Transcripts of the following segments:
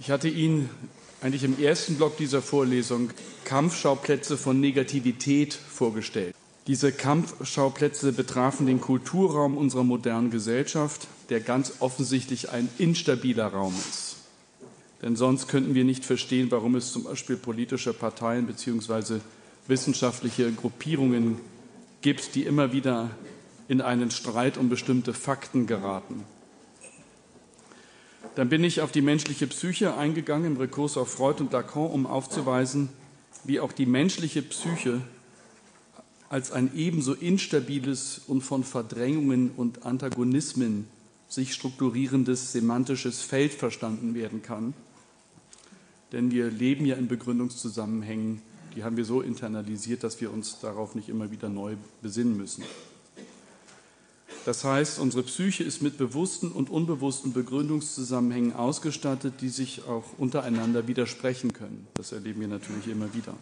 Ich hatte Ihnen eigentlich im ersten Block dieser Vorlesung Kampfschauplätze von Negativität vorgestellt. Diese Kampfschauplätze betrafen den Kulturraum unserer modernen Gesellschaft, der ganz offensichtlich ein instabiler Raum ist. Denn sonst könnten wir nicht verstehen, warum es zum Beispiel politische Parteien bzw. wissenschaftliche Gruppierungen gibt, die immer wieder in einen Streit um bestimmte Fakten geraten. Dann bin ich auf die menschliche Psyche eingegangen im Rekurs auf Freud und Lacan, um aufzuweisen, wie auch die menschliche Psyche als ein ebenso instabiles und von Verdrängungen und Antagonismen sich strukturierendes semantisches Feld verstanden werden kann. Denn wir leben ja in Begründungszusammenhängen, die haben wir so internalisiert, dass wir uns darauf nicht immer wieder neu besinnen müssen. Das heißt, unsere Psyche ist mit bewussten und unbewussten Begründungszusammenhängen ausgestattet, die sich auch untereinander widersprechen können. Das erleben wir natürlich immer wieder.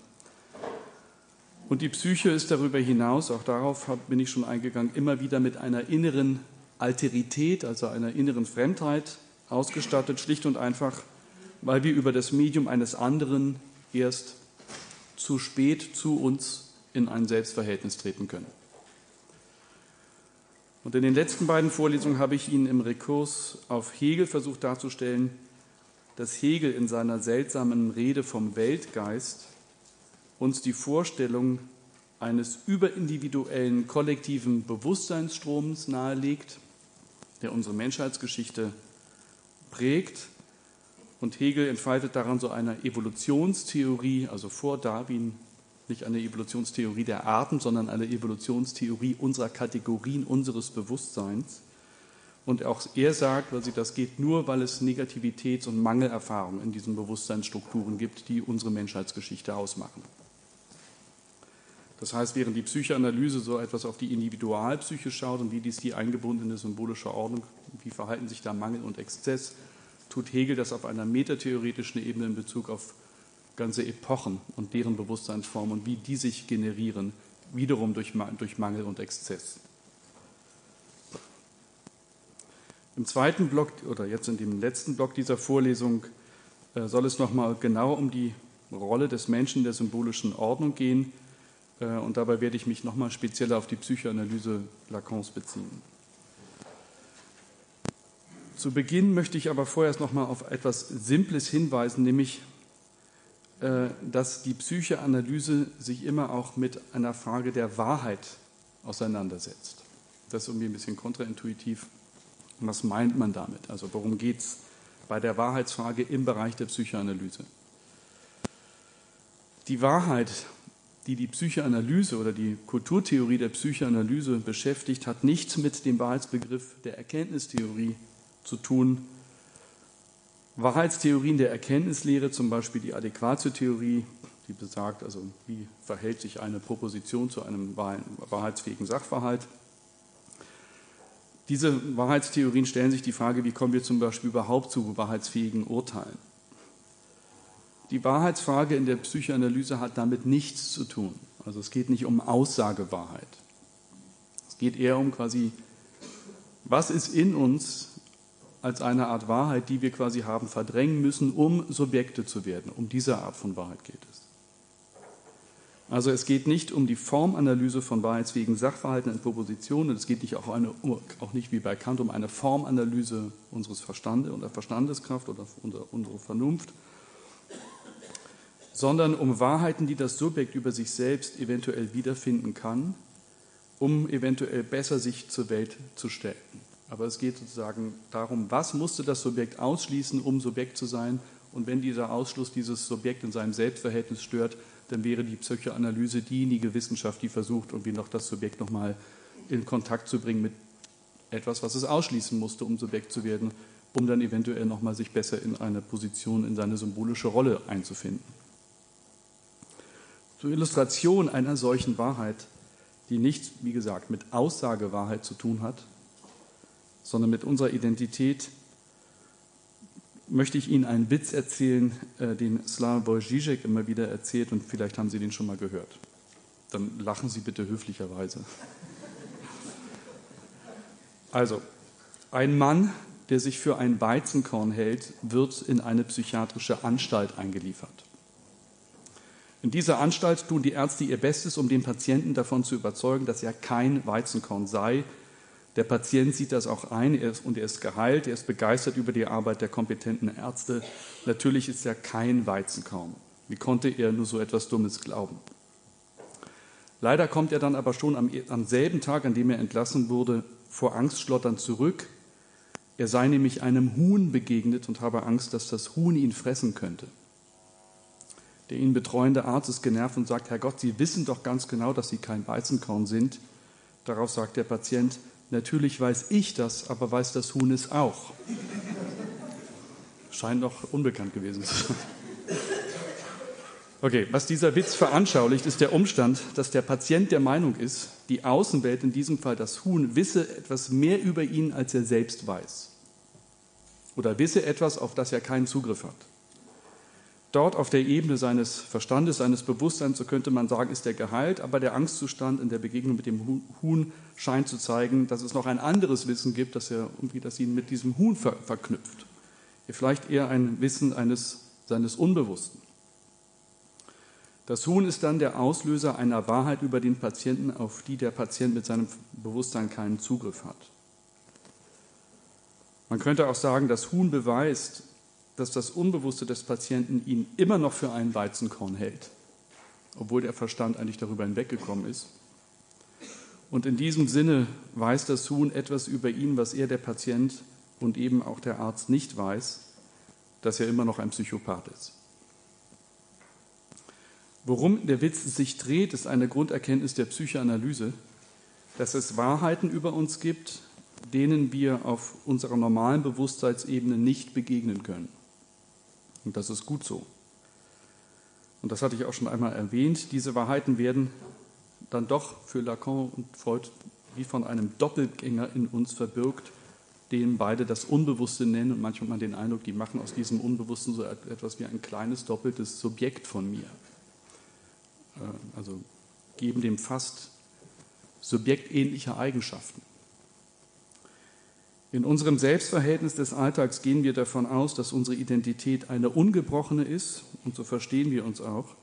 Und die Psyche ist darüber hinaus, auch darauf bin ich schon eingegangen, immer wieder mit einer inneren Alterität, also einer inneren Fremdheit ausgestattet, schlicht und einfach, weil wir über das Medium eines anderen erst zu spät zu uns in ein Selbstverhältnis treten können. Und in den letzten beiden Vorlesungen habe ich Ihnen im Rekurs auf Hegel versucht darzustellen, dass Hegel in seiner seltsamen Rede vom Weltgeist uns die Vorstellung eines überindividuellen kollektiven Bewusstseinsstroms nahelegt, der unsere Menschheitsgeschichte prägt. Und Hegel entfaltet daran so eine Evolutionstheorie, also vor Darwin nicht eine Evolutionstheorie der Arten, sondern eine Evolutionstheorie unserer Kategorien, unseres Bewusstseins. Und auch er sagt, weil sie das geht nur, weil es Negativitäts- und Mangelerfahrungen in diesen Bewusstseinsstrukturen gibt, die unsere Menschheitsgeschichte ausmachen. Das heißt, während die Psychoanalyse so etwas auf die Individualpsyche schaut und wie dies die eingebundene symbolische Ordnung, wie verhalten sich da Mangel und Exzess, tut Hegel das auf einer metatheoretischen Ebene in Bezug auf ganze Epochen und deren Bewusstseinsformen und wie die sich generieren, wiederum durch, durch Mangel und Exzess. Im zweiten Block oder jetzt in dem letzten Block dieser Vorlesung äh, soll es nochmal genau um die Rolle des Menschen der symbolischen Ordnung gehen. Äh, und dabei werde ich mich nochmal speziell auf die Psychoanalyse Lacans beziehen. Zu Beginn möchte ich aber vorerst nochmal auf etwas Simples hinweisen, nämlich dass die Psychoanalyse sich immer auch mit einer Frage der Wahrheit auseinandersetzt. Das ist irgendwie ein bisschen kontraintuitiv. Was meint man damit? Also worum geht es bei der Wahrheitsfrage im Bereich der Psychoanalyse? Die Wahrheit, die die Psychoanalyse oder die Kulturtheorie der Psychoanalyse beschäftigt, hat nichts mit dem Wahrheitsbegriff der Erkenntnistheorie zu tun, Wahrheitstheorien der Erkenntnislehre, zum Beispiel die Adäquatio-Theorie, die besagt, also wie verhält sich eine Proposition zu einem wahrheitsfähigen Sachverhalt. Diese Wahrheitstheorien stellen sich die Frage, wie kommen wir zum Beispiel überhaupt zu wahrheitsfähigen Urteilen. Die Wahrheitsfrage in der Psychoanalyse hat damit nichts zu tun. Also es geht nicht um Aussagewahrheit. Es geht eher um quasi, was ist in uns, als eine Art Wahrheit, die wir quasi haben verdrängen müssen, um Subjekte zu werden. Um diese Art von Wahrheit geht es. Also es geht nicht um die Formanalyse von wahrheitsfähigen Sachverhalten in Propositionen, es geht nicht auch, eine, auch nicht wie bei Kant um eine Formanalyse unseres Verstandes oder Verstandeskraft oder unserer Vernunft, sondern um Wahrheiten, die das Subjekt über sich selbst eventuell wiederfinden kann, um eventuell besser sich zur Welt zu stellen. Aber es geht sozusagen darum, was musste das Subjekt ausschließen, um Subjekt zu sein. Und wenn dieser Ausschluss dieses Subjekt in seinem Selbstverhältnis stört, dann wäre die Psychoanalyse diejenige Wissenschaft, die versucht, irgendwie noch das Subjekt nochmal in Kontakt zu bringen mit etwas, was es ausschließen musste, um Subjekt zu werden, um dann eventuell nochmal sich besser in eine Position, in seine symbolische Rolle einzufinden. Zur Illustration einer solchen Wahrheit, die nichts, wie gesagt, mit Aussagewahrheit zu tun hat, sondern mit unserer Identität, möchte ich Ihnen einen Witz erzählen, äh, den Slavoj Žižek immer wieder erzählt und vielleicht haben Sie den schon mal gehört. Dann lachen Sie bitte höflicherweise. Also, ein Mann, der sich für ein Weizenkorn hält, wird in eine psychiatrische Anstalt eingeliefert. In dieser Anstalt tun die Ärzte ihr Bestes, um den Patienten davon zu überzeugen, dass er kein Weizenkorn sei. Der Patient sieht das auch ein er ist, und er ist geheilt, er ist begeistert über die Arbeit der kompetenten Ärzte. Natürlich ist er kein Weizenkorn. Wie konnte er nur so etwas Dummes glauben? Leider kommt er dann aber schon am, am selben Tag, an dem er entlassen wurde, vor Angst schlotternd zurück. Er sei nämlich einem Huhn begegnet und habe Angst, dass das Huhn ihn fressen könnte. Der ihn betreuende Arzt ist genervt und sagt, Herr Gott, Sie wissen doch ganz genau, dass Sie kein Weizenkorn sind. Darauf sagt der Patient, natürlich weiß ich das, aber weiß das Huhn es auch. Scheint noch unbekannt gewesen zu sein. Okay, was dieser Witz veranschaulicht, ist der Umstand, dass der Patient der Meinung ist, die Außenwelt, in diesem Fall das Huhn, wisse etwas mehr über ihn, als er selbst weiß. Oder wisse etwas, auf das er keinen Zugriff hat. Dort auf der Ebene seines Verstandes, seines Bewusstseins, so könnte man sagen, ist er geheilt, aber der Angstzustand in der Begegnung mit dem Huhn scheint zu zeigen, dass es noch ein anderes Wissen gibt, das, er, das ihn mit diesem Huhn ver verknüpft. Vielleicht eher ein Wissen eines, seines Unbewussten. Das Huhn ist dann der Auslöser einer Wahrheit über den Patienten, auf die der Patient mit seinem Bewusstsein keinen Zugriff hat. Man könnte auch sagen, das Huhn beweist, dass das Unbewusste des Patienten ihn immer noch für einen Weizenkorn hält, obwohl der Verstand eigentlich darüber hinweggekommen ist. Und in diesem Sinne weiß das Huhn etwas über ihn, was er, der Patient und eben auch der Arzt nicht weiß, dass er immer noch ein Psychopath ist. Worum der Witz sich dreht, ist eine Grunderkenntnis der Psychoanalyse, dass es Wahrheiten über uns gibt, denen wir auf unserer normalen Bewusstseinsebene nicht begegnen können. Und das ist gut so. Und das hatte ich auch schon einmal erwähnt. Diese Wahrheiten werden dann doch für Lacan und Freud wie von einem Doppelgänger in uns verbirgt, den beide das Unbewusste nennen. Und manchmal man den Eindruck, die machen aus diesem Unbewussten so etwas wie ein kleines doppeltes Subjekt von mir. Äh, also geben dem fast subjektähnliche Eigenschaften. In unserem Selbstverhältnis des Alltags gehen wir davon aus, dass unsere Identität eine ungebrochene ist und so verstehen wir uns auch.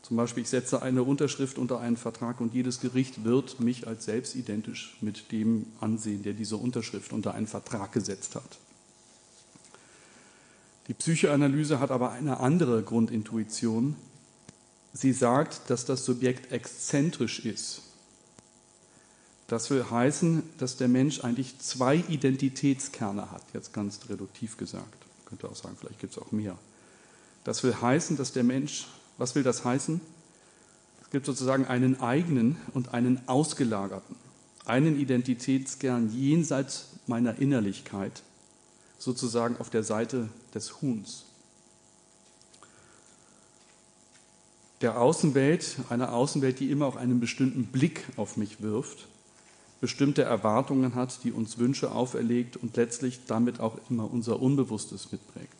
Zum Beispiel, ich setze eine Unterschrift unter einen Vertrag und jedes Gericht wird mich als selbstidentisch mit dem ansehen, der diese Unterschrift unter einen Vertrag gesetzt hat. Die Psychoanalyse hat aber eine andere Grundintuition. Sie sagt, dass das Subjekt exzentrisch ist. Das will heißen, dass der Mensch eigentlich zwei Identitätskerne hat, jetzt ganz reduktiv gesagt. Ich könnte auch sagen, vielleicht gibt es auch mehr. Das will heißen, dass der Mensch, was will das heißen? Es gibt sozusagen einen eigenen und einen ausgelagerten, einen Identitätskern jenseits meiner Innerlichkeit, sozusagen auf der Seite des Huhns. Der Außenwelt, einer Außenwelt, die immer auch einen bestimmten Blick auf mich wirft bestimmte Erwartungen hat, die uns Wünsche auferlegt und letztlich damit auch immer unser Unbewusstes mitprägt.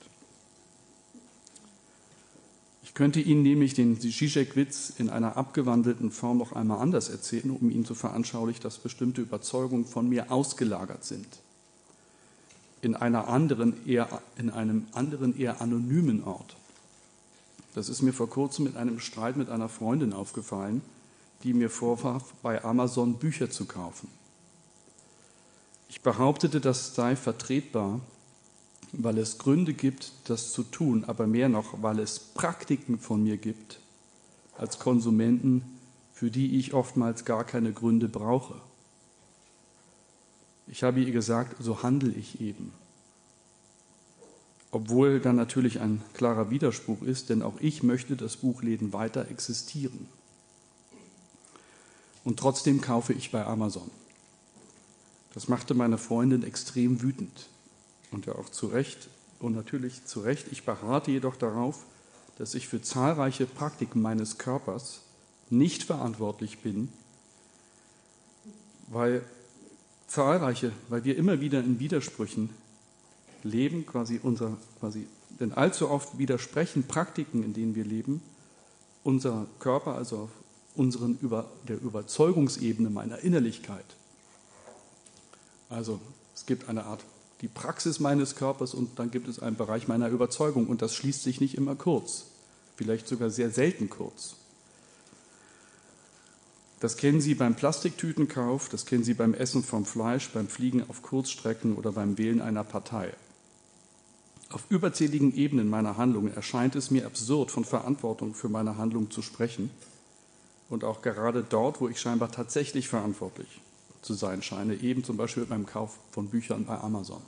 Ich könnte Ihnen nämlich den Zizek-Witz in einer abgewandelten Form noch einmal anders erzählen, um Ihnen zu veranschaulichen, dass bestimmte Überzeugungen von mir ausgelagert sind. In, einer anderen, eher, in einem anderen, eher anonymen Ort. Das ist mir vor kurzem mit einem Streit mit einer Freundin aufgefallen die mir vorwarf, bei Amazon Bücher zu kaufen. Ich behauptete, das sei vertretbar, weil es Gründe gibt, das zu tun, aber mehr noch, weil es Praktiken von mir gibt als Konsumenten, für die ich oftmals gar keine Gründe brauche. Ich habe ihr gesagt, so handle ich eben. Obwohl dann natürlich ein klarer Widerspruch ist, denn auch ich möchte, dass Buchläden weiter existieren. Und trotzdem kaufe ich bei Amazon. Das machte meine Freundin extrem wütend. Und ja auch zu Recht. Und natürlich zu Recht. Ich beharrte jedoch darauf, dass ich für zahlreiche Praktiken meines Körpers nicht verantwortlich bin, weil zahlreiche, weil wir immer wieder in Widersprüchen leben, quasi unser, quasi, denn allzu oft widersprechen Praktiken, in denen wir leben, unser Körper, also unseren über, der Überzeugungsebene meiner Innerlichkeit. Also es gibt eine Art die Praxis meines Körpers und dann gibt es einen Bereich meiner Überzeugung und das schließt sich nicht immer kurz, vielleicht sogar sehr selten kurz. Das kennen Sie beim Plastiktütenkauf, das kennen Sie beim Essen vom Fleisch, beim Fliegen auf Kurzstrecken oder beim Wählen einer Partei. Auf überzähligen Ebenen meiner Handlungen erscheint es mir absurd, von Verantwortung für meine Handlung zu sprechen. Und auch gerade dort, wo ich scheinbar tatsächlich verantwortlich zu sein scheine, eben zum Beispiel beim Kauf von Büchern bei Amazon.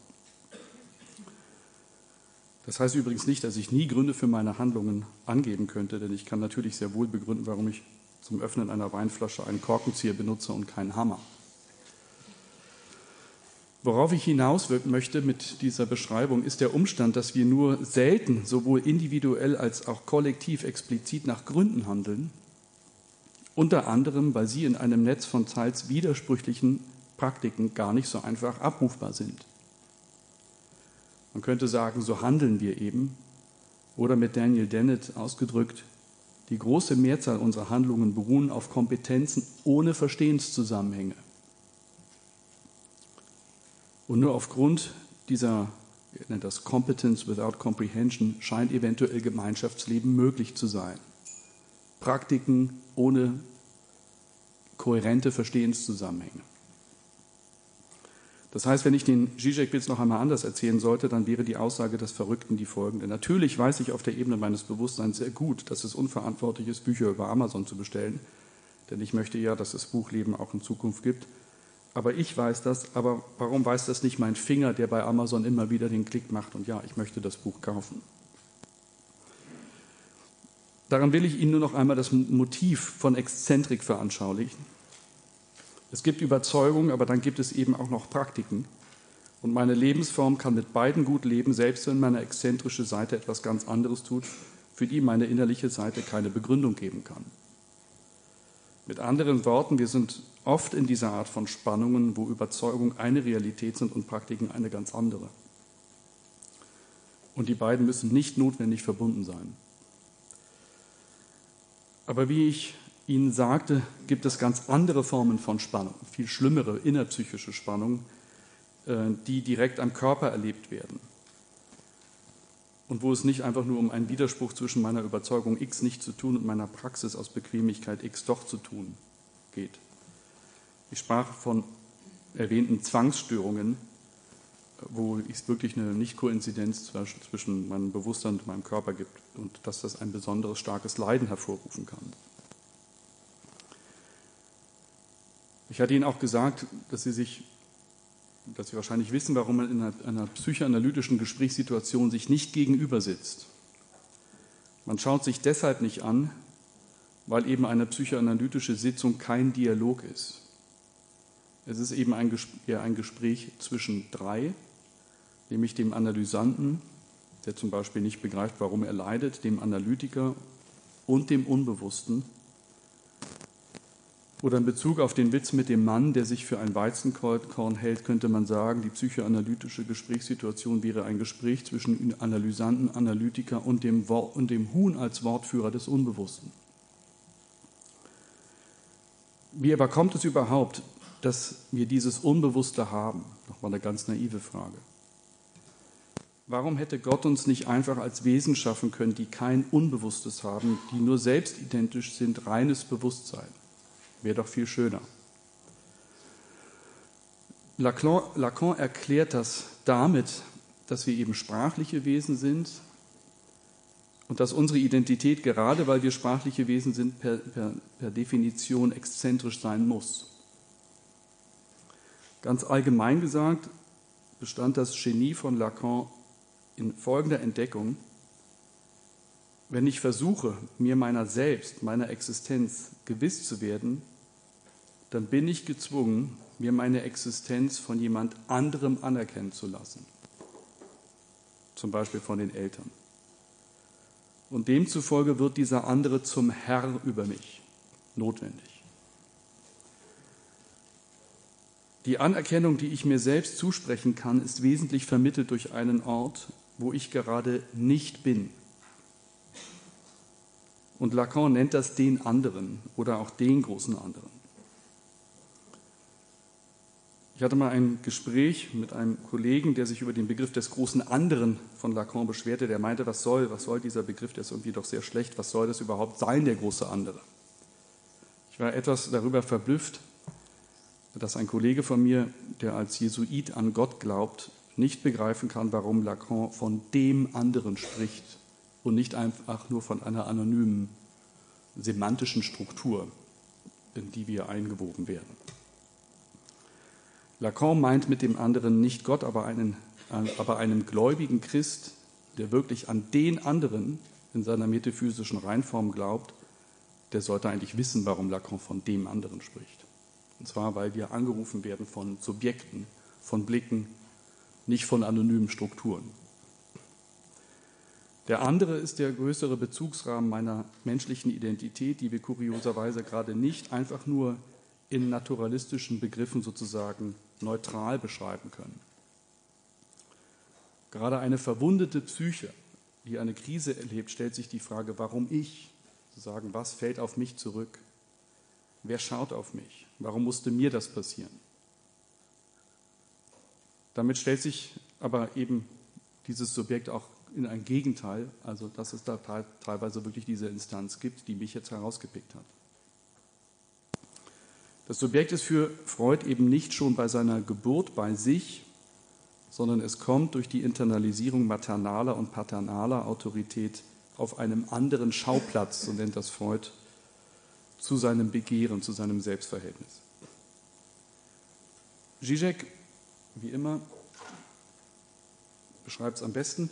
Das heißt übrigens nicht, dass ich nie Gründe für meine Handlungen angeben könnte, denn ich kann natürlich sehr wohl begründen, warum ich zum Öffnen einer Weinflasche einen Korkenzieher benutze und keinen Hammer. Worauf ich hinauswirken möchte mit dieser Beschreibung ist der Umstand, dass wir nur selten sowohl individuell als auch kollektiv explizit nach Gründen handeln, unter anderem, weil sie in einem Netz von teils widersprüchlichen Praktiken gar nicht so einfach abrufbar sind. Man könnte sagen, so handeln wir eben, oder mit Daniel Dennett ausgedrückt, die große Mehrzahl unserer Handlungen beruhen auf Kompetenzen ohne Verstehenszusammenhänge. Und nur aufgrund dieser, ich nenne das Competence without Comprehension, scheint eventuell Gemeinschaftsleben möglich zu sein. Praktiken ohne kohärente Verstehenszusammenhänge. Das heißt, wenn ich den Zizek-Witz noch einmal anders erzählen sollte, dann wäre die Aussage des Verrückten die folgende. Natürlich weiß ich auf der Ebene meines Bewusstseins sehr gut, dass es unverantwortlich ist, Bücher über Amazon zu bestellen, denn ich möchte ja, dass es Buchleben auch in Zukunft gibt aber ich weiß das, aber warum weiß das nicht mein Finger, der bei Amazon immer wieder den Klick macht und ja, ich möchte das Buch kaufen. Daran will ich Ihnen nur noch einmal das Motiv von Exzentrik veranschaulichen. Es gibt Überzeugungen, aber dann gibt es eben auch noch Praktiken. Und meine Lebensform kann mit beiden gut leben, selbst wenn meine exzentrische Seite etwas ganz anderes tut, für die meine innerliche Seite keine Begründung geben kann. Mit anderen Worten, wir sind oft in dieser Art von Spannungen, wo Überzeugung eine Realität sind und Praktiken eine ganz andere. Und die beiden müssen nicht notwendig verbunden sein. Aber wie ich Ihnen sagte, gibt es ganz andere Formen von Spannung, viel schlimmere innerpsychische Spannungen, äh, die direkt am Körper erlebt werden und wo es nicht einfach nur um einen Widerspruch zwischen meiner Überzeugung X nicht zu tun und meiner Praxis aus Bequemlichkeit X doch zu tun geht. Ich sprach von erwähnten Zwangsstörungen, wo es wirklich eine Nicht-Koinzidenz zwischen meinem Bewusstsein und meinem Körper gibt und dass das ein besonderes starkes Leiden hervorrufen kann. Ich hatte Ihnen auch gesagt, dass Sie sich dass Sie wahrscheinlich wissen, warum man in einer, einer psychoanalytischen Gesprächssituation sich nicht gegenüber sitzt. Man schaut sich deshalb nicht an, weil eben eine psychoanalytische Sitzung kein Dialog ist. Es ist eben ein, eher ein Gespräch zwischen drei, nämlich dem Analysanten, der zum Beispiel nicht begreift, warum er leidet, dem Analytiker und dem Unbewussten, oder in Bezug auf den Witz mit dem Mann, der sich für ein Weizenkorn hält, könnte man sagen, die psychoanalytische Gesprächssituation wäre ein Gespräch zwischen Analysanten, Analytiker und dem, und dem Huhn als Wortführer des Unbewussten. Wie aber kommt es überhaupt, dass wir dieses Unbewusste haben? Nochmal eine ganz naive Frage. Warum hätte Gott uns nicht einfach als Wesen schaffen können, die kein Unbewusstes haben, die nur selbstidentisch sind, reines Bewusstsein? Wäre doch viel schöner. Lacan, Lacan erklärt das damit, dass wir eben sprachliche Wesen sind und dass unsere Identität, gerade weil wir sprachliche Wesen sind, per, per, per Definition exzentrisch sein muss. Ganz allgemein gesagt bestand das Genie von Lacan in folgender Entdeckung. Wenn ich versuche, mir meiner selbst, meiner Existenz gewiss zu werden, dann bin ich gezwungen, mir meine Existenz von jemand anderem anerkennen zu lassen. Zum Beispiel von den Eltern. Und demzufolge wird dieser andere zum Herr über mich notwendig. Die Anerkennung, die ich mir selbst zusprechen kann, ist wesentlich vermittelt durch einen Ort, wo ich gerade nicht bin. Und Lacan nennt das den anderen oder auch den großen anderen. Ich hatte mal ein Gespräch mit einem Kollegen, der sich über den Begriff des großen anderen von Lacan beschwerte. Der meinte, was soll, was soll dieser Begriff, der ist irgendwie doch sehr schlecht, was soll das überhaupt sein, der große andere? Ich war etwas darüber verblüfft, dass ein Kollege von mir, der als Jesuit an Gott glaubt, nicht begreifen kann, warum Lacan von dem anderen spricht und nicht einfach nur von einer anonymen semantischen Struktur, in die wir eingewoben werden. Lacan meint mit dem anderen nicht Gott, aber einen, aber einen gläubigen Christ, der wirklich an den anderen in seiner metaphysischen Reinform glaubt, der sollte eigentlich wissen, warum Lacan von dem anderen spricht. Und zwar, weil wir angerufen werden von Subjekten, von Blicken, nicht von anonymen Strukturen. Der andere ist der größere Bezugsrahmen meiner menschlichen Identität, die wir kurioserweise gerade nicht einfach nur in naturalistischen Begriffen sozusagen neutral beschreiben können. Gerade eine verwundete Psyche, die eine Krise erlebt, stellt sich die Frage, warum ich? Zu sagen, was fällt auf mich zurück? Wer schaut auf mich? Warum musste mir das passieren? Damit stellt sich aber eben dieses Subjekt auch in ein Gegenteil, also dass es da teilweise wirklich diese Instanz gibt, die mich jetzt herausgepickt hat. Das Subjekt ist für Freud eben nicht schon bei seiner Geburt bei sich, sondern es kommt durch die Internalisierung maternaler und paternaler Autorität auf einem anderen Schauplatz, so nennt das Freud, zu seinem Begehren, zu seinem Selbstverhältnis. Zizek, wie immer, beschreibt es am besten.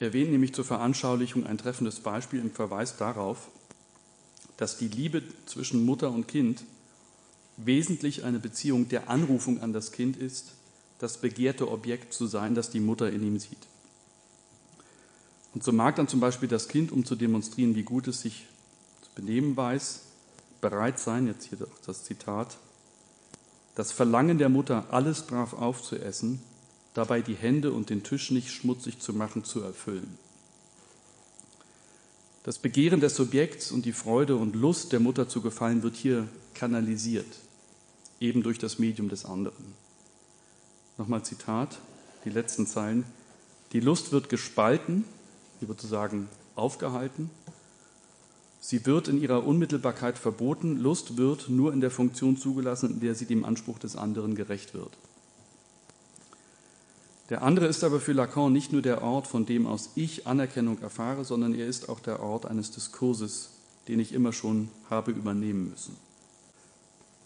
Er erwähnt nämlich zur Veranschaulichung ein treffendes Beispiel im Verweis darauf, dass die Liebe zwischen Mutter und Kind wesentlich eine Beziehung der Anrufung an das Kind ist, das begehrte Objekt zu sein, das die Mutter in ihm sieht. Und so mag dann zum Beispiel das Kind, um zu demonstrieren, wie gut es sich zu benehmen weiß, bereit sein, jetzt hier das Zitat, das Verlangen der Mutter, alles brav aufzuessen, dabei die Hände und den Tisch nicht schmutzig zu machen, zu erfüllen. Das Begehren des Subjekts und die Freude und Lust der Mutter zu gefallen wird hier kanalisiert, eben durch das Medium des anderen. Nochmal Zitat, die letzten Zeilen. Die Lust wird gespalten, sie wird sozusagen aufgehalten. Sie wird in ihrer Unmittelbarkeit verboten. Lust wird nur in der Funktion zugelassen, in der sie dem Anspruch des anderen gerecht wird. Der andere ist aber für Lacan nicht nur der Ort, von dem aus ich Anerkennung erfahre, sondern er ist auch der Ort eines Diskurses, den ich immer schon habe übernehmen müssen.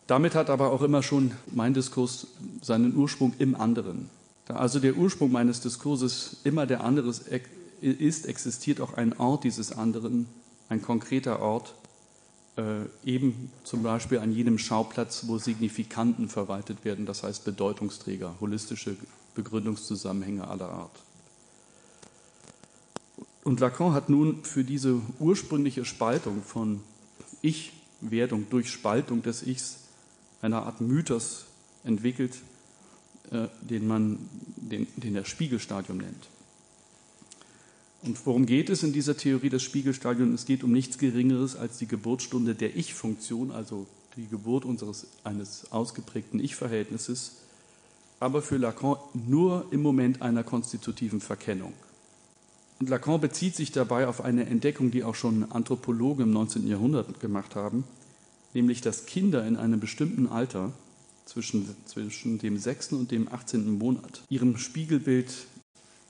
Damit hat aber auch immer schon mein Diskurs seinen Ursprung im anderen. Da also der Ursprung meines Diskurses immer der andere ist, existiert auch ein Ort dieses anderen, ein konkreter Ort, äh, eben zum Beispiel an jenem Schauplatz, wo Signifikanten verwaltet werden, das heißt Bedeutungsträger, holistische Begründungszusammenhänge aller Art. Und Lacan hat nun für diese ursprüngliche Spaltung von Ich-Werdung durch Spaltung des Ichs eine Art Mythos entwickelt, äh, den man den, den er Spiegelstadium nennt. Und worum geht es in dieser Theorie des Spiegelstadiums? Es geht um nichts Geringeres als die Geburtsstunde der Ich-Funktion, also die Geburt unseres, eines ausgeprägten Ich-Verhältnisses aber für Lacan nur im Moment einer konstitutiven Verkennung. Und Lacan bezieht sich dabei auf eine Entdeckung, die auch schon Anthropologen im 19. Jahrhundert gemacht haben, nämlich dass Kinder in einem bestimmten Alter zwischen, zwischen dem 6. und dem 18. Monat ihrem Spiegelbild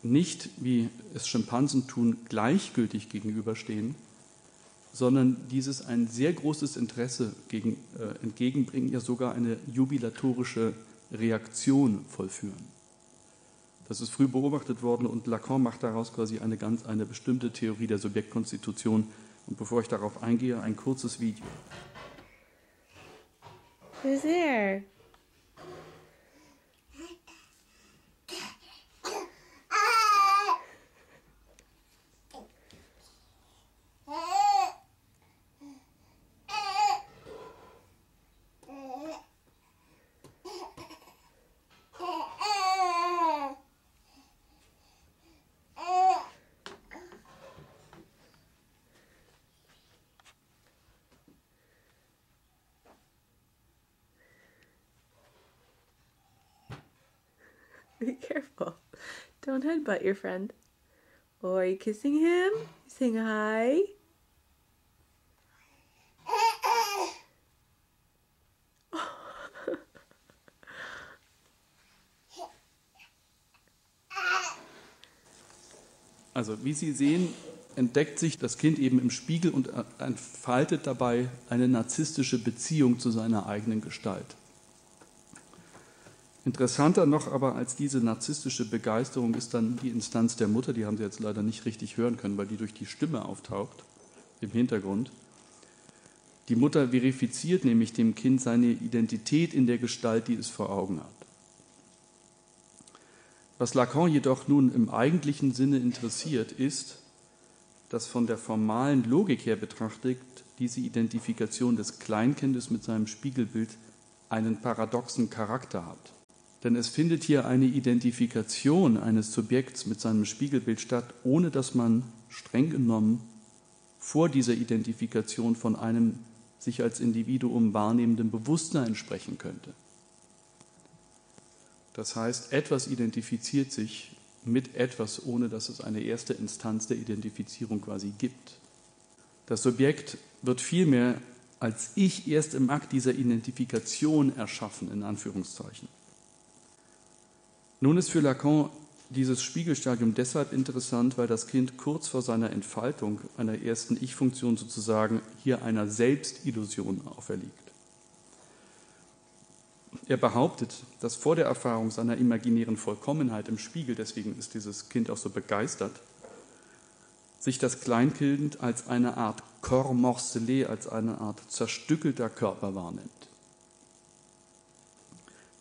nicht, wie es Schimpansen tun, gleichgültig gegenüberstehen, sondern dieses ein sehr großes Interesse gegen, äh, entgegenbringen, ja sogar eine jubilatorische Reaktion vollführen. Das ist früh beobachtet worden und Lacan macht daraus quasi eine ganz eine bestimmte Theorie der Subjektkonstitution. Und bevor ich darauf eingehe, ein kurzes Video. Who's there? Don't headbutt your friend. Oh, are you kissing him? Saying hi? Also wie Sie sehen, entdeckt sich das Kind eben im Spiegel und entfaltet dabei eine narzisstische Beziehung zu seiner eigenen Gestalt. Interessanter noch aber als diese narzisstische Begeisterung ist dann die Instanz der Mutter, die haben Sie jetzt leider nicht richtig hören können, weil die durch die Stimme auftaucht im Hintergrund. Die Mutter verifiziert nämlich dem Kind seine Identität in der Gestalt, die es vor Augen hat. Was Lacan jedoch nun im eigentlichen Sinne interessiert, ist, dass von der formalen Logik her betrachtet diese Identifikation des Kleinkindes mit seinem Spiegelbild einen paradoxen Charakter hat. Denn es findet hier eine Identifikation eines Subjekts mit seinem Spiegelbild statt, ohne dass man streng genommen vor dieser Identifikation von einem sich als Individuum wahrnehmenden Bewusstsein sprechen könnte. Das heißt, etwas identifiziert sich mit etwas, ohne dass es eine erste Instanz der Identifizierung quasi gibt. Das Subjekt wird vielmehr als Ich erst im Akt dieser Identifikation erschaffen, in Anführungszeichen. Nun ist für Lacan dieses Spiegelstadium deshalb interessant, weil das Kind kurz vor seiner Entfaltung einer ersten Ich-Funktion sozusagen hier einer Selbstillusion auferliegt. Er behauptet, dass vor der Erfahrung seiner imaginären Vollkommenheit im Spiegel, deswegen ist dieses Kind auch so begeistert, sich das Kleinkind als eine Art Corps morcelé, als eine Art zerstückelter Körper wahrnimmt.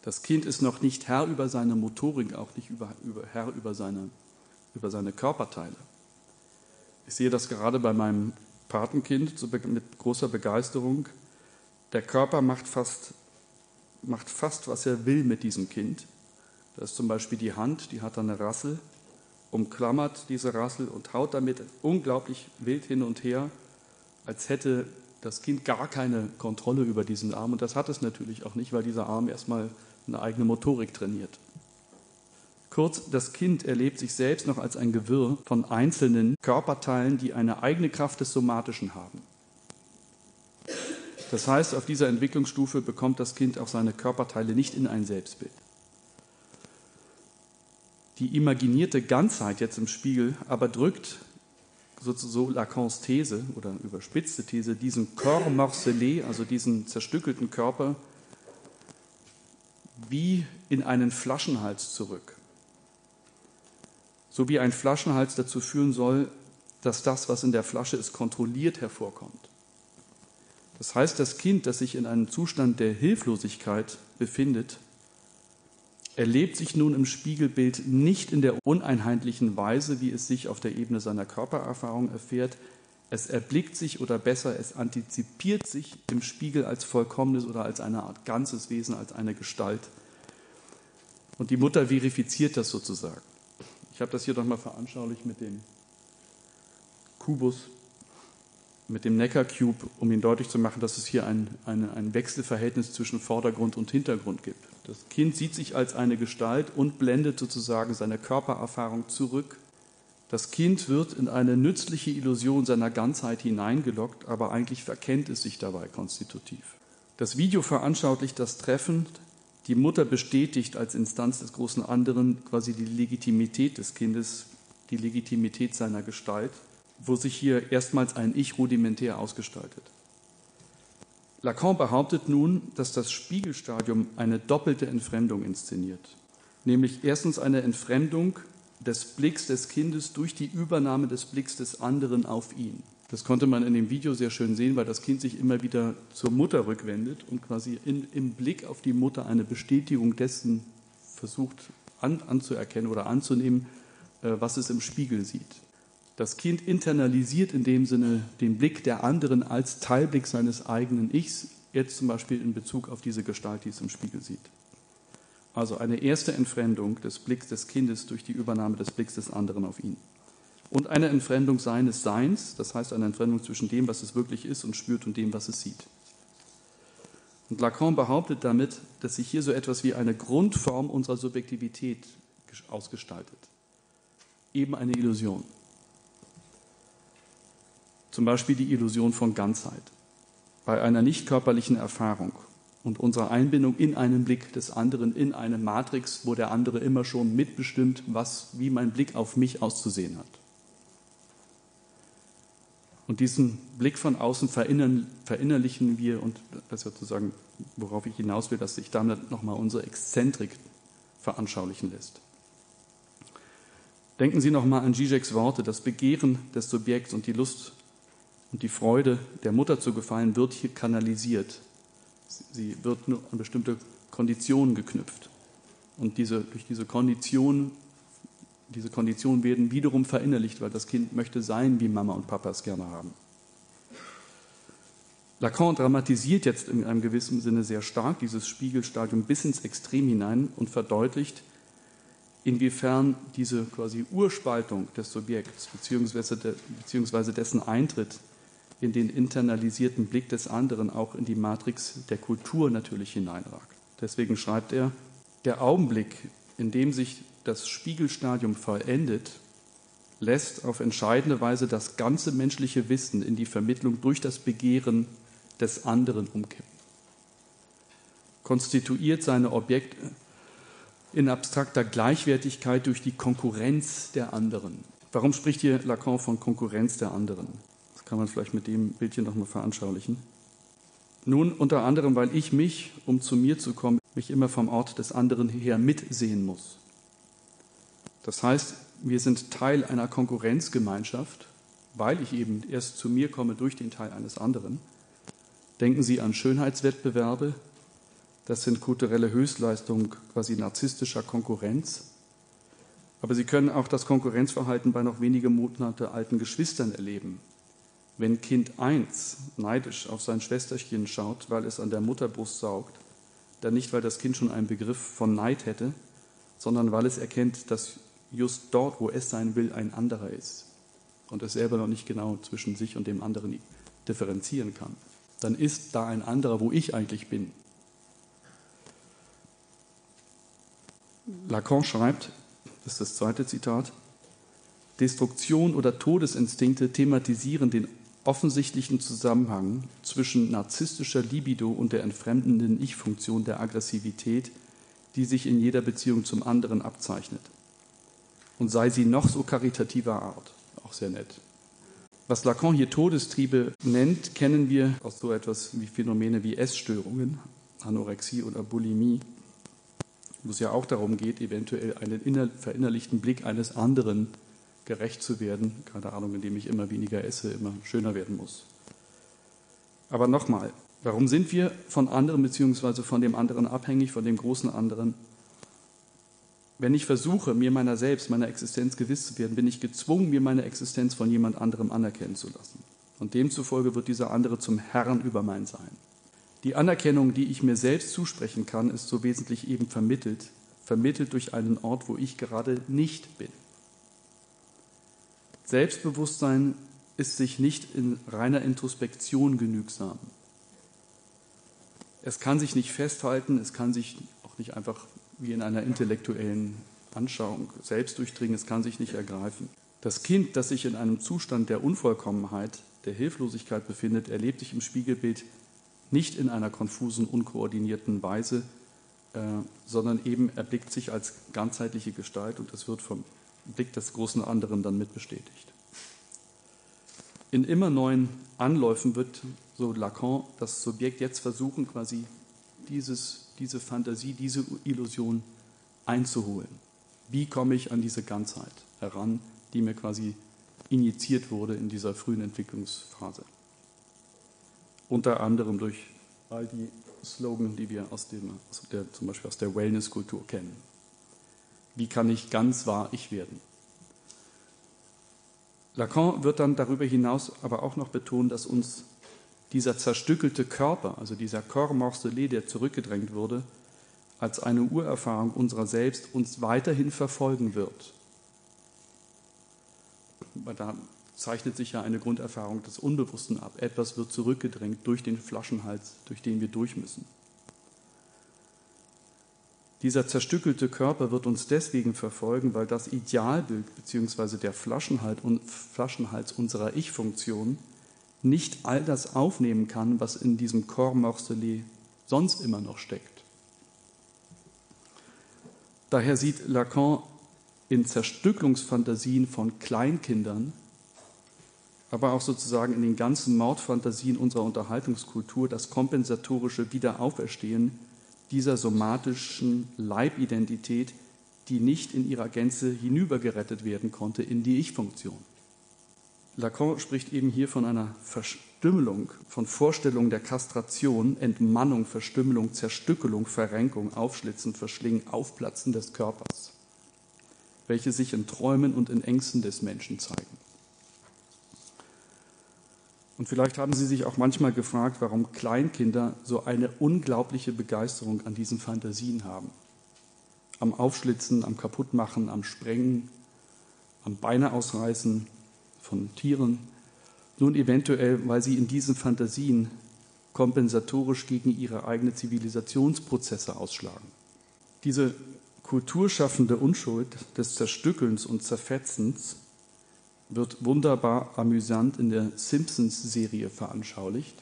Das Kind ist noch nicht Herr über seine Motorik, auch nicht über, über, Herr über seine, über seine Körperteile. Ich sehe das gerade bei meinem Patenkind mit großer Begeisterung. Der Körper macht fast, macht fast, was er will mit diesem Kind. Das ist zum Beispiel die Hand, die hat eine Rassel, umklammert diese Rassel und haut damit unglaublich wild hin und her, als hätte das Kind gar keine Kontrolle über diesen Arm. Und das hat es natürlich auch nicht, weil dieser Arm erstmal eine eigene Motorik trainiert. Kurz, das Kind erlebt sich selbst noch als ein Gewirr von einzelnen Körperteilen, die eine eigene Kraft des Somatischen haben. Das heißt, auf dieser Entwicklungsstufe bekommt das Kind auch seine Körperteile nicht in ein Selbstbild. Die imaginierte Ganzheit jetzt im Spiegel aber drückt, so Lacans These oder überspitzte These, diesen Corps morcelé, also diesen zerstückelten Körper, wie in einen Flaschenhals zurück. So wie ein Flaschenhals dazu führen soll, dass das, was in der Flasche ist, kontrolliert hervorkommt. Das heißt, das Kind, das sich in einem Zustand der Hilflosigkeit befindet, erlebt sich nun im Spiegelbild nicht in der uneinheitlichen Weise, wie es sich auf der Ebene seiner Körpererfahrung erfährt. Es erblickt sich oder besser, es antizipiert sich im Spiegel als vollkommenes oder als eine Art ganzes Wesen, als eine Gestalt. Und die Mutter verifiziert das sozusagen. Ich habe das hier nochmal veranschaulicht mit dem Kubus, mit dem Neckar-Cube, um Ihnen deutlich zu machen, dass es hier ein, eine, ein Wechselverhältnis zwischen Vordergrund und Hintergrund gibt. Das Kind sieht sich als eine Gestalt und blendet sozusagen seine Körpererfahrung zurück. Das Kind wird in eine nützliche Illusion seiner Ganzheit hineingelockt, aber eigentlich verkennt es sich dabei konstitutiv. Das Video veranschaulicht das Treffen die Mutter bestätigt als Instanz des großen anderen quasi die Legitimität des Kindes, die Legitimität seiner Gestalt, wo sich hier erstmals ein Ich rudimentär ausgestaltet. Lacan behauptet nun, dass das Spiegelstadium eine doppelte Entfremdung inszeniert, nämlich erstens eine Entfremdung des Blicks des Kindes durch die Übernahme des Blicks des anderen auf ihn. Das konnte man in dem Video sehr schön sehen, weil das Kind sich immer wieder zur Mutter rückwendet und quasi in, im Blick auf die Mutter eine Bestätigung dessen versucht an, anzuerkennen oder anzunehmen, äh, was es im Spiegel sieht. Das Kind internalisiert in dem Sinne den Blick der anderen als Teilblick seines eigenen Ichs, jetzt zum Beispiel in Bezug auf diese Gestalt, die es im Spiegel sieht. Also eine erste Entfremdung des Blicks des Kindes durch die Übernahme des Blicks des anderen auf ihn und eine Entfremdung seines Seins, das heißt eine Entfremdung zwischen dem, was es wirklich ist und spürt und dem, was es sieht. Und Lacan behauptet damit, dass sich hier so etwas wie eine Grundform unserer Subjektivität ausgestaltet. Eben eine Illusion. Zum Beispiel die Illusion von Ganzheit. Bei einer nicht körperlichen Erfahrung und unserer Einbindung in einen Blick des anderen, in eine Matrix, wo der andere immer schon mitbestimmt, was, wie mein Blick auf mich auszusehen hat. Und diesen Blick von außen verinnerlichen wir, und das ist sozusagen, worauf ich hinaus will, dass sich damit nochmal unsere Exzentrik veranschaulichen lässt. Denken Sie nochmal an Zizeks Worte, das Begehren des Subjekts und die Lust und die Freude der Mutter zu gefallen wird hier kanalisiert. Sie wird nur an bestimmte Konditionen geknüpft. Und diese, durch diese Konditionen diese Konditionen werden wiederum verinnerlicht, weil das Kind möchte sein, wie Mama und Papa es gerne haben. Lacan dramatisiert jetzt in einem gewissen Sinne sehr stark dieses Spiegelstadium bis ins Extrem hinein und verdeutlicht, inwiefern diese quasi Urspaltung des Subjekts beziehungsweise dessen Eintritt in den internalisierten Blick des anderen auch in die Matrix der Kultur natürlich hineinragt. Deswegen schreibt er, der Augenblick, in dem sich das Spiegelstadium vollendet, lässt auf entscheidende Weise das ganze menschliche Wissen in die Vermittlung durch das Begehren des anderen umkippen. Konstituiert seine Objekte in abstrakter Gleichwertigkeit durch die Konkurrenz der anderen. Warum spricht hier Lacan von Konkurrenz der anderen? Kann man vielleicht mit dem Bildchen nochmal veranschaulichen. Nun unter anderem, weil ich mich, um zu mir zu kommen, mich immer vom Ort des anderen her mitsehen muss. Das heißt, wir sind Teil einer Konkurrenzgemeinschaft, weil ich eben erst zu mir komme durch den Teil eines anderen. Denken Sie an Schönheitswettbewerbe. Das sind kulturelle Höchstleistungen quasi narzisstischer Konkurrenz. Aber Sie können auch das Konkurrenzverhalten bei noch wenige Monate alten Geschwistern erleben. Wenn Kind 1 neidisch auf sein Schwesterchen schaut, weil es an der Mutterbrust saugt, dann nicht, weil das Kind schon einen Begriff von Neid hätte, sondern weil es erkennt, dass just dort, wo es sein will, ein anderer ist und es selber noch nicht genau zwischen sich und dem anderen differenzieren kann, dann ist da ein anderer, wo ich eigentlich bin. Lacan schreibt, das ist das zweite Zitat, Destruktion oder Todesinstinkte thematisieren den offensichtlichen Zusammenhang zwischen narzisstischer Libido und der entfremdenden Ich-Funktion der Aggressivität, die sich in jeder Beziehung zum anderen abzeichnet und sei sie noch so karitativer Art. Auch sehr nett. Was Lacan hier Todestriebe nennt, kennen wir aus so etwas wie Phänomene wie Essstörungen, Anorexie oder Bulimie, wo es ja auch darum geht, eventuell einen verinnerlichten Blick eines anderen gerecht zu werden, keine Ahnung, indem ich immer weniger esse, immer schöner werden muss. Aber nochmal, warum sind wir von anderen bzw. von dem anderen abhängig, von dem großen anderen? Wenn ich versuche, mir meiner selbst, meiner Existenz gewiss zu werden, bin ich gezwungen, mir meine Existenz von jemand anderem anerkennen zu lassen. Und demzufolge wird dieser andere zum Herrn über mein Sein. Die Anerkennung, die ich mir selbst zusprechen kann, ist so wesentlich eben vermittelt, vermittelt durch einen Ort, wo ich gerade nicht bin. Selbstbewusstsein ist sich nicht in reiner Introspektion genügsam. Es kann sich nicht festhalten, es kann sich auch nicht einfach wie in einer intellektuellen Anschauung selbst durchdringen, es kann sich nicht ergreifen. Das Kind, das sich in einem Zustand der Unvollkommenheit, der Hilflosigkeit befindet, erlebt sich im Spiegelbild nicht in einer konfusen, unkoordinierten Weise, äh, sondern eben erblickt sich als ganzheitliche Gestalt und das wird vom Blick des großen anderen dann mit bestätigt. In immer neuen Anläufen wird, so Lacan, das Subjekt jetzt versuchen, quasi dieses diese Fantasie, diese Illusion einzuholen. Wie komme ich an diese Ganzheit heran, die mir quasi injiziert wurde in dieser frühen Entwicklungsphase? Unter anderem durch all die Slogan, die wir aus dem, aus der, zum Beispiel aus der Wellness-Kultur kennen. Wie kann ich ganz wahr ich werden? Lacan wird dann darüber hinaus aber auch noch betonen, dass uns dieser zerstückelte Körper, also dieser Corps morcelé, der zurückgedrängt wurde, als eine Urerfahrung unserer selbst uns weiterhin verfolgen wird. Da zeichnet sich ja eine Grunderfahrung des Unbewussten ab. Etwas wird zurückgedrängt durch den Flaschenhals, durch den wir durch müssen. Dieser zerstückelte Körper wird uns deswegen verfolgen, weil das Idealbild bzw. der Flaschenhals unserer Ich-Funktion nicht all das aufnehmen kann, was in diesem Corps morcelé sonst immer noch steckt. Daher sieht Lacan in Zerstückelungsfantasien von Kleinkindern, aber auch sozusagen in den ganzen Mordfantasien unserer Unterhaltungskultur das kompensatorische Wiederauferstehen dieser somatischen Leibidentität, die nicht in ihrer Gänze hinübergerettet werden konnte in die Ich-Funktion. Lacan spricht eben hier von einer Verstümmelung, von Vorstellungen der Kastration, Entmannung, Verstümmelung, Zerstückelung, Verrenkung, Aufschlitzen, Verschlingen, Aufplatzen des Körpers, welche sich in Träumen und in Ängsten des Menschen zeigen. Und vielleicht haben Sie sich auch manchmal gefragt, warum Kleinkinder so eine unglaubliche Begeisterung an diesen Fantasien haben. Am Aufschlitzen, am Kaputtmachen, am Sprengen, am Beine ausreißen von Tieren. Nun eventuell, weil sie in diesen Fantasien kompensatorisch gegen ihre eigenen Zivilisationsprozesse ausschlagen. Diese kulturschaffende Unschuld des Zerstückelns und Zerfetzens wird wunderbar amüsant in der Simpsons-Serie veranschaulicht,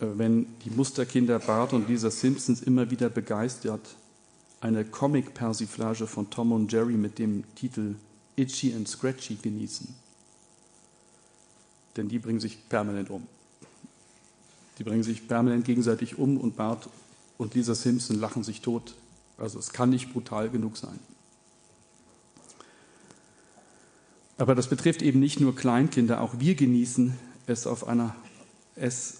äh, wenn die Musterkinder Bart und Lisa Simpsons immer wieder begeistert eine Comic-Persiflage von Tom und Jerry mit dem Titel Itchy and Scratchy genießen. Denn die bringen sich permanent um. Die bringen sich permanent gegenseitig um und Bart und Lisa Simpson lachen sich tot. Also es kann nicht brutal genug sein. Aber das betrifft eben nicht nur Kleinkinder, auch wir genießen es, einer, es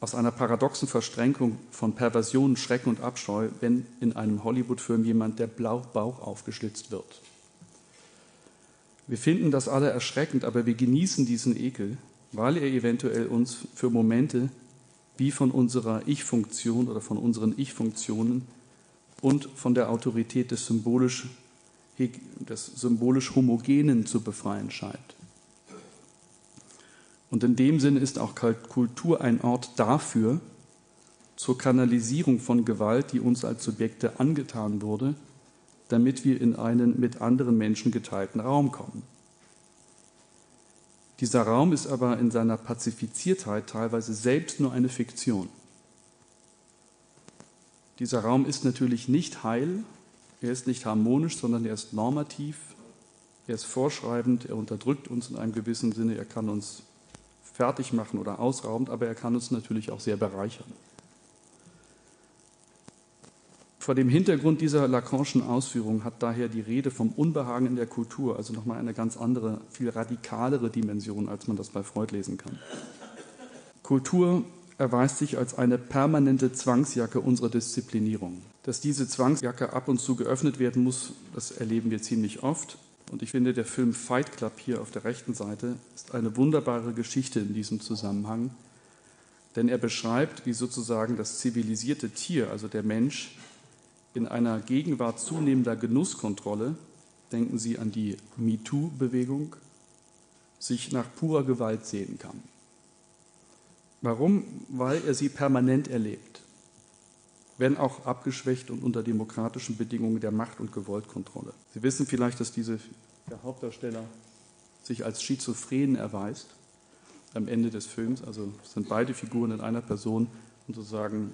aus einer paradoxen Verstrenkung von Perversion, Schrecken und Abscheu, wenn in einem Hollywood-Film jemand der Bauch aufgeschlitzt wird. Wir finden das alle erschreckend, aber wir genießen diesen Ekel, weil er eventuell uns für Momente wie von unserer Ich-Funktion oder von unseren Ich-Funktionen und von der Autorität des symbolisch des symbolisch Homogenen zu befreien scheint. Und in dem Sinne ist auch Kultur ein Ort dafür, zur Kanalisierung von Gewalt, die uns als Subjekte angetan wurde, damit wir in einen mit anderen Menschen geteilten Raum kommen. Dieser Raum ist aber in seiner Pazifiziertheit teilweise selbst nur eine Fiktion. Dieser Raum ist natürlich nicht heil, er ist nicht harmonisch, sondern er ist normativ, er ist vorschreibend, er unterdrückt uns in einem gewissen Sinne, er kann uns fertig machen oder ausrauben, aber er kann uns natürlich auch sehr bereichern. Vor dem Hintergrund dieser Lacanischen Ausführung hat daher die Rede vom Unbehagen in der Kultur also nochmal eine ganz andere, viel radikalere Dimension, als man das bei Freud lesen kann. Kultur erweist sich als eine permanente Zwangsjacke unserer Disziplinierung. Dass diese Zwangsjacke ab und zu geöffnet werden muss, das erleben wir ziemlich oft. Und ich finde, der Film Fight Club hier auf der rechten Seite ist eine wunderbare Geschichte in diesem Zusammenhang, denn er beschreibt, wie sozusagen das zivilisierte Tier, also der Mensch, in einer Gegenwart zunehmender Genusskontrolle, denken Sie an die MeToo-Bewegung, sich nach purer Gewalt sehen kann. Warum? Weil er sie permanent erlebt, wenn auch abgeschwächt und unter demokratischen Bedingungen der Macht- und Gewaltkontrolle. Sie wissen vielleicht, dass diese, der Hauptdarsteller sich als schizophren erweist am Ende des Films. Also sind beide Figuren in einer Person und sozusagen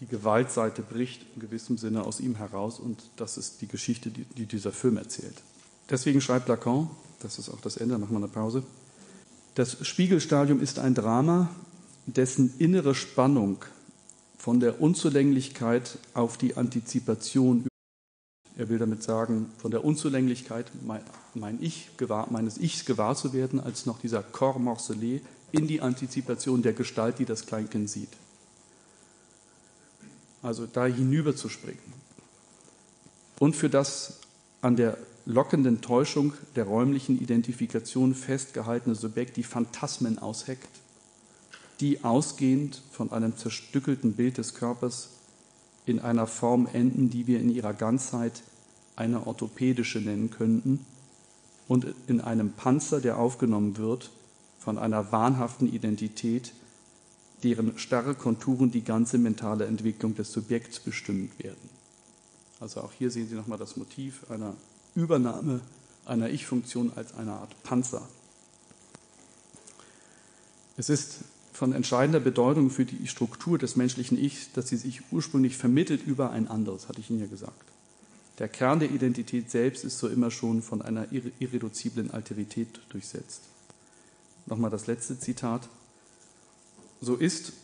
die Gewaltseite bricht in gewissem Sinne aus ihm heraus und das ist die Geschichte, die, die dieser Film erzählt. Deswegen schreibt Lacan, das ist auch das Ende, machen wir eine Pause, das Spiegelstadium ist ein Drama, dessen innere Spannung von der Unzulänglichkeit auf die Antizipation er will damit sagen, von der Unzulänglichkeit mein, mein ich gewahr, meines Ichs gewahr zu werden, als noch dieser Corps morcelé in die Antizipation der Gestalt, die das Kleinkind sieht. Also da hinüber zu springen. Und für das an der lockenden Täuschung der räumlichen Identifikation festgehaltene Subjekt die Phantasmen ausheckt, die ausgehend von einem zerstückelten Bild des Körpers in einer Form enden, die wir in ihrer Ganzheit eine orthopädische nennen könnten und in einem Panzer, der aufgenommen wird von einer wahnhaften Identität, deren starre Konturen die ganze mentale Entwicklung des Subjekts bestimmen werden. Also auch hier sehen Sie nochmal das Motiv einer Übernahme einer Ich-Funktion als eine Art Panzer. Es ist von entscheidender Bedeutung für die Struktur des menschlichen Ichs, dass sie sich ursprünglich vermittelt über ein anderes, hatte ich Ihnen ja gesagt. Der Kern der Identität selbst ist so immer schon von einer irreduziblen Alterität durchsetzt. Nochmal das letzte Zitat. So ist,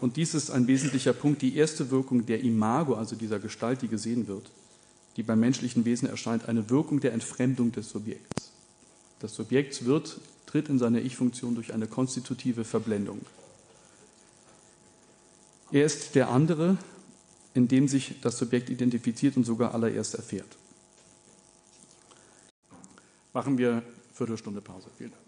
und dies ist ein wesentlicher Punkt, die erste Wirkung der Imago, also dieser Gestalt, die gesehen wird, die beim menschlichen Wesen erscheint, eine Wirkung der Entfremdung des Subjekts. Das Subjekt wird, tritt in seiner Ich-Funktion durch eine konstitutive Verblendung. Er ist der andere, in dem sich das Subjekt identifiziert und sogar allererst erfährt. Machen wir Viertelstunde Pause. Vielen Dank.